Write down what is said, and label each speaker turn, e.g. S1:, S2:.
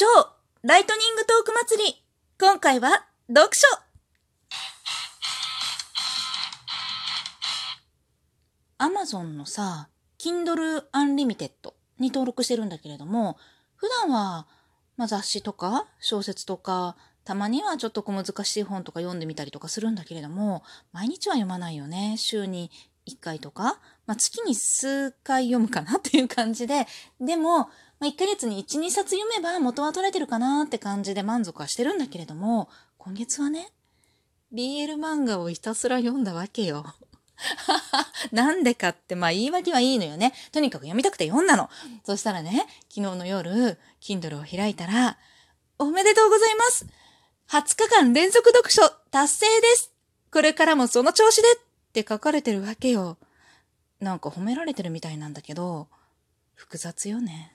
S1: 超ライトニングトーク祭り今回は読書アマゾンのさ、Kindle Unlimited に登録してるんだけれども、普段は、まあ、雑誌とか小説とか、たまにはちょっと小難しい本とか読んでみたりとかするんだけれども、毎日は読まないよね。週に1回とか、まあ、月に数回読むかなっていう感じで、でも、まあ、1ヶ月に1、2冊読めば元は取れてるかなって感じで満足はしてるんだけれども、今月はね、BL 漫画をひたすら読んだわけよ。なんでかって、まあ言い訳はいいのよね。とにかく読みたくて読んだの。そしたらね、昨日の夜、Kindle を開いたら、おめでとうございます20日間連続読書達成ですこれからもその調子でって書かれてるわけよ。なんか褒められてるみたいなんだけど、複雑よね。